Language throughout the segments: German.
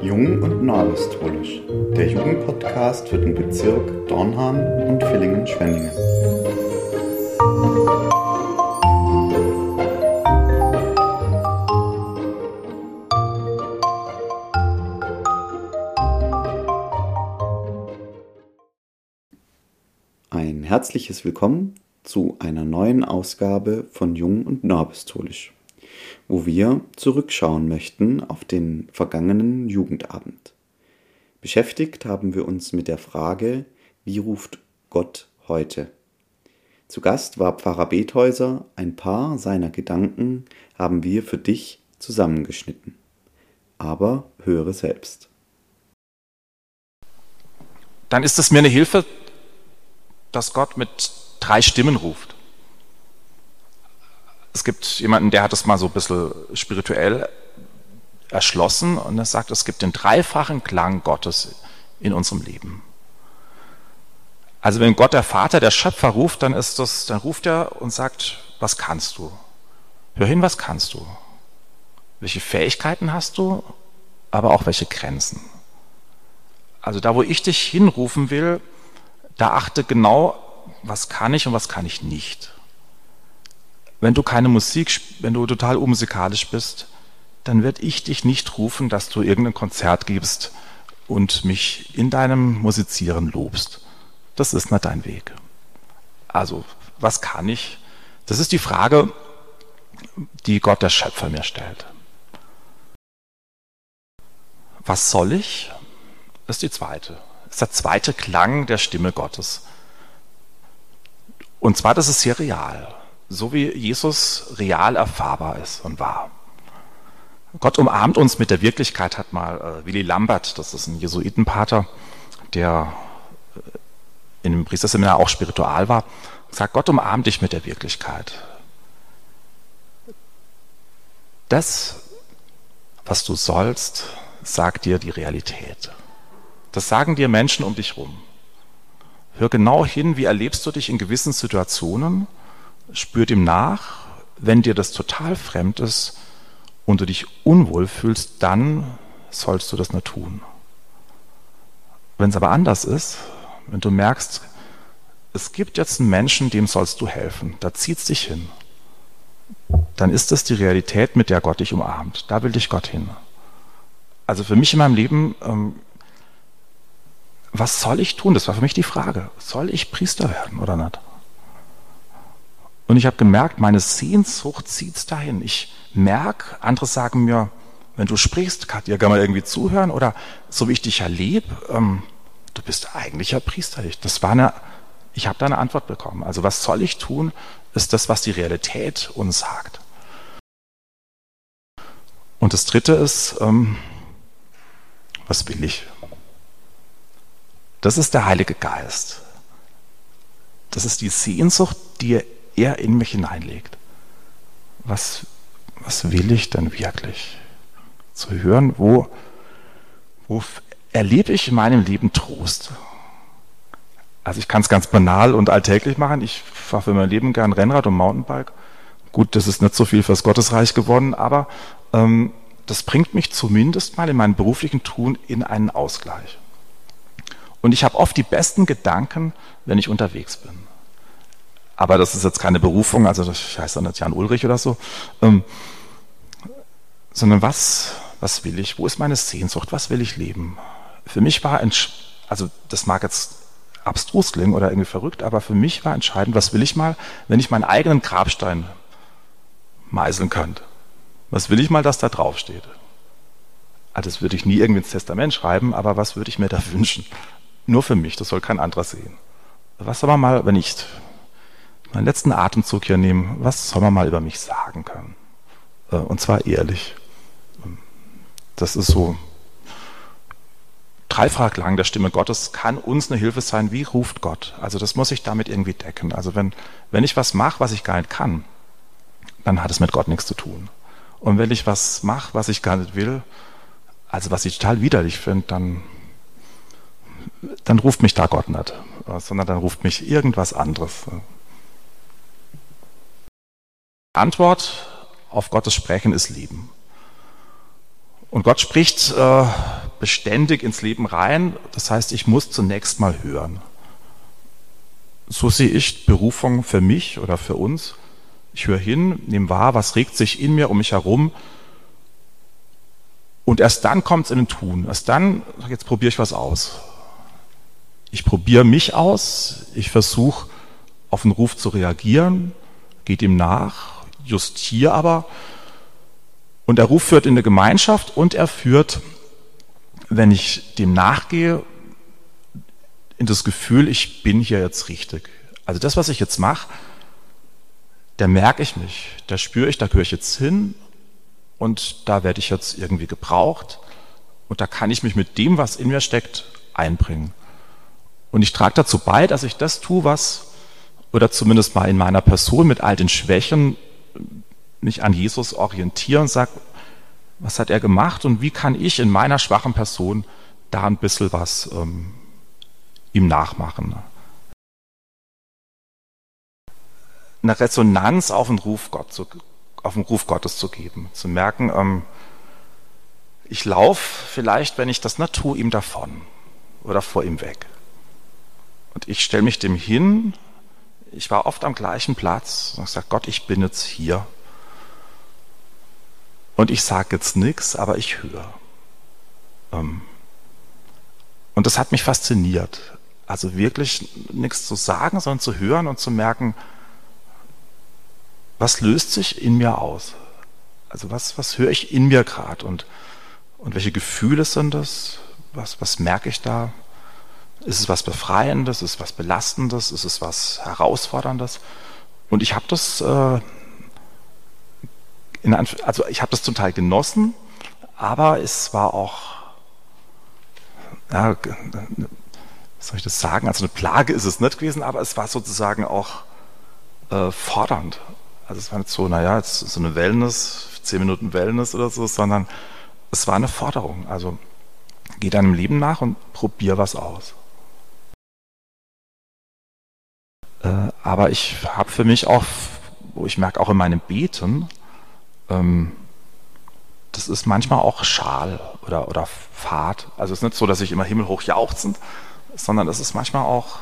Jung und Neuapostolisch, der Jugendpodcast für den Bezirk Dornhahn und Villingen-Schwenningen. Ein herzliches Willkommen zu einer neuen Ausgabe von Jung und Neuapostolisch wo wir zurückschauen möchten auf den vergangenen Jugendabend. Beschäftigt haben wir uns mit der Frage, wie ruft Gott heute? Zu Gast war Pfarrer Bethäuser, ein paar seiner Gedanken haben wir für dich zusammengeschnitten. Aber höre selbst. Dann ist es mir eine Hilfe, dass Gott mit drei Stimmen ruft es gibt jemanden, der hat es mal so ein bisschen spirituell erschlossen und er sagt, es gibt den dreifachen Klang Gottes in unserem Leben. Also wenn Gott der Vater, der Schöpfer ruft, dann ist das, dann ruft er und sagt, was kannst du? Hör hin, was kannst du? Welche Fähigkeiten hast du, aber auch welche Grenzen? Also da, wo ich dich hinrufen will, da achte genau, was kann ich und was kann ich nicht wenn du keine Musik, wenn du total unmusikalisch bist, dann werde ich dich nicht rufen, dass du irgendein Konzert gibst und mich in deinem Musizieren lobst. Das ist nicht dein Weg. Also, was kann ich? Das ist die Frage, die Gott der Schöpfer mir stellt. Was soll ich? Das ist die zweite. Das ist der zweite Klang der Stimme Gottes. Und zwar, das ist sehr real so wie Jesus real erfahrbar ist und war. Gott umarmt uns mit der Wirklichkeit, hat mal äh, Willy Lambert, das ist ein Jesuitenpater, der äh, in dem Priesterseminar auch spiritual war, sagt, Gott umarmt dich mit der Wirklichkeit. Das, was du sollst, sagt dir die Realität. Das sagen dir Menschen um dich rum. Hör genau hin, wie erlebst du dich in gewissen Situationen spür dem nach, wenn dir das total fremd ist und du dich unwohl fühlst, dann sollst du das nur tun. Wenn es aber anders ist, wenn du merkst, es gibt jetzt einen Menschen, dem sollst du helfen, da zieht es dich hin, dann ist das die Realität, mit der Gott dich umarmt. Da will dich Gott hin. Also für mich in meinem Leben, ähm, was soll ich tun? Das war für mich die Frage. Soll ich Priester werden oder nicht? Und ich habe gemerkt, meine Sehnsucht zieht es dahin. Ich merke, andere sagen mir, wenn du sprichst, kann dir gar mal irgendwie zuhören oder so wie ich dich erlebe, ähm, du bist eigentlich ein Priester. Das war eine, ich habe da eine Antwort bekommen. Also was soll ich tun, ist das, was die Realität uns sagt. Und das Dritte ist, ähm, was will ich? Das ist der Heilige Geist. Das ist die Sehnsucht, die er in mich hineinlegt. Was, was will ich denn wirklich? Zu hören, wo, wo erlebe ich in meinem Leben Trost? Also ich kann es ganz banal und alltäglich machen. Ich fahre für mein Leben gern Rennrad und Mountainbike. Gut, das ist nicht so viel fürs Gottesreich geworden, aber ähm, das bringt mich zumindest mal in meinem beruflichen Tun in einen Ausgleich. Und ich habe oft die besten Gedanken, wenn ich unterwegs bin aber das ist jetzt keine Berufung, also das heißt dann nicht Jan Ulrich oder so, ähm, sondern was, was will ich, wo ist meine Sehnsucht, was will ich leben? Für mich war, also das mag jetzt abstrus klingen oder irgendwie verrückt, aber für mich war entscheidend, was will ich mal, wenn ich meinen eigenen Grabstein meißeln könnte? Was will ich mal, dass da draufsteht? Also das würde ich nie irgendwie ins Testament schreiben, aber was würde ich mir da wünschen? Nur für mich, das soll kein anderer sehen. Was man mal, wenn ich meinen letzten Atemzug hier nehmen, was soll man mal über mich sagen können? Äh, und zwar ehrlich. Das ist so dreifach lang der Stimme Gottes kann uns eine Hilfe sein. Wie ruft Gott? Also das muss ich damit irgendwie decken. Also wenn, wenn ich was mache, was ich gar nicht kann, dann hat es mit Gott nichts zu tun. Und wenn ich was mache, was ich gar nicht will, also was ich total widerlich finde, dann, dann ruft mich da Gott nicht, sondern dann ruft mich irgendwas anderes. Antwort auf Gottes Sprechen ist Leben. Und Gott spricht äh, beständig ins Leben rein. Das heißt, ich muss zunächst mal hören. So sehe ich Berufung für mich oder für uns. Ich höre hin, nehme wahr, was regt sich in mir um mich herum. Und erst dann kommt es in den Tun. Erst dann, jetzt probiere ich was aus. Ich probiere mich aus. Ich versuche auf den Ruf zu reagieren, geht ihm nach, justiere aber. Und der Ruf führt in eine Gemeinschaft und er führt, wenn ich dem nachgehe, in das Gefühl, ich bin hier jetzt richtig. Also das, was ich jetzt mache, da merke ich mich, da spüre ich, da gehöre ich jetzt hin und da werde ich jetzt irgendwie gebraucht und da kann ich mich mit dem, was in mir steckt, einbringen. Und ich trage dazu bei, dass ich das tue, was, oder zumindest mal in meiner Person mit all den Schwächen, mich an Jesus orientiere und sage, was hat er gemacht und wie kann ich in meiner schwachen Person da ein bisschen was ähm, ihm nachmachen. Eine Resonanz auf den Ruf, Gott zu, auf den Ruf Gottes zu geben, zu merken, ähm, ich laufe vielleicht, wenn ich das tue, ihm davon oder vor ihm weg. Und ich stelle mich dem hin, ich war oft am gleichen Platz und sage, Gott, ich bin jetzt hier. Und ich sage jetzt nichts, aber ich höre. Ähm, und das hat mich fasziniert. Also wirklich nichts zu sagen, sondern zu hören und zu merken, was löst sich in mir aus? Also was, was höre ich in mir gerade und, und welche Gefühle sind das? Was, was merke ich da? Ist es was Befreiendes? Ist es was Belastendes? Ist es was Herausforderndes? Und ich habe das, äh, also ich habe das zum Teil genossen, aber es war auch, ja, soll ich das sagen? Also eine Plage ist es nicht gewesen, aber es war sozusagen auch äh, fordernd. Also es war nicht so, naja, jetzt so eine Wellness, zehn Minuten Wellness oder so, sondern es war eine Forderung. Also geh deinem Leben nach und probier was aus. Äh, aber ich habe für mich auch, wo ich merke, auch in meinem Beten, ähm, das ist manchmal auch schal oder, oder fad. Also es ist nicht so, dass ich immer himmelhoch jauchzend, sondern es ist manchmal auch,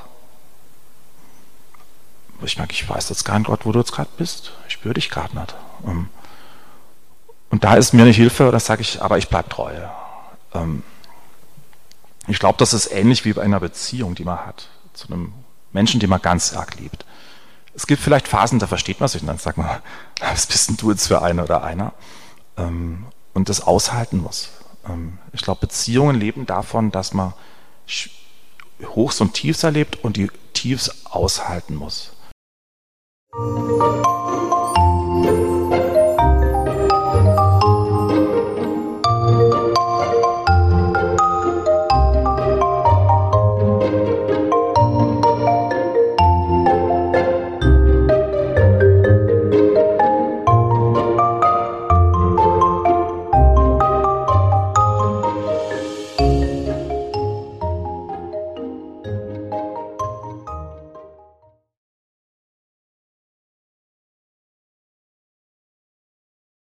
ich merke, ich weiß jetzt gar nicht, Gott, wo du jetzt gerade bist. Ich spüre dich gerade nicht. Ähm, und da ist mir eine Hilfe, da sage ich, aber ich bleibe treu. Ähm, ich glaube, das ist ähnlich wie bei einer Beziehung, die man hat, zu einem Menschen, den man ganz arg liebt. Es gibt vielleicht Phasen, da versteht man sich und dann sagt man, was bist denn du jetzt für einer oder einer? Ähm, und das aushalten muss. Ich glaube, Beziehungen leben davon, dass man Hochs und Tiefs erlebt und die Tiefs aushalten muss.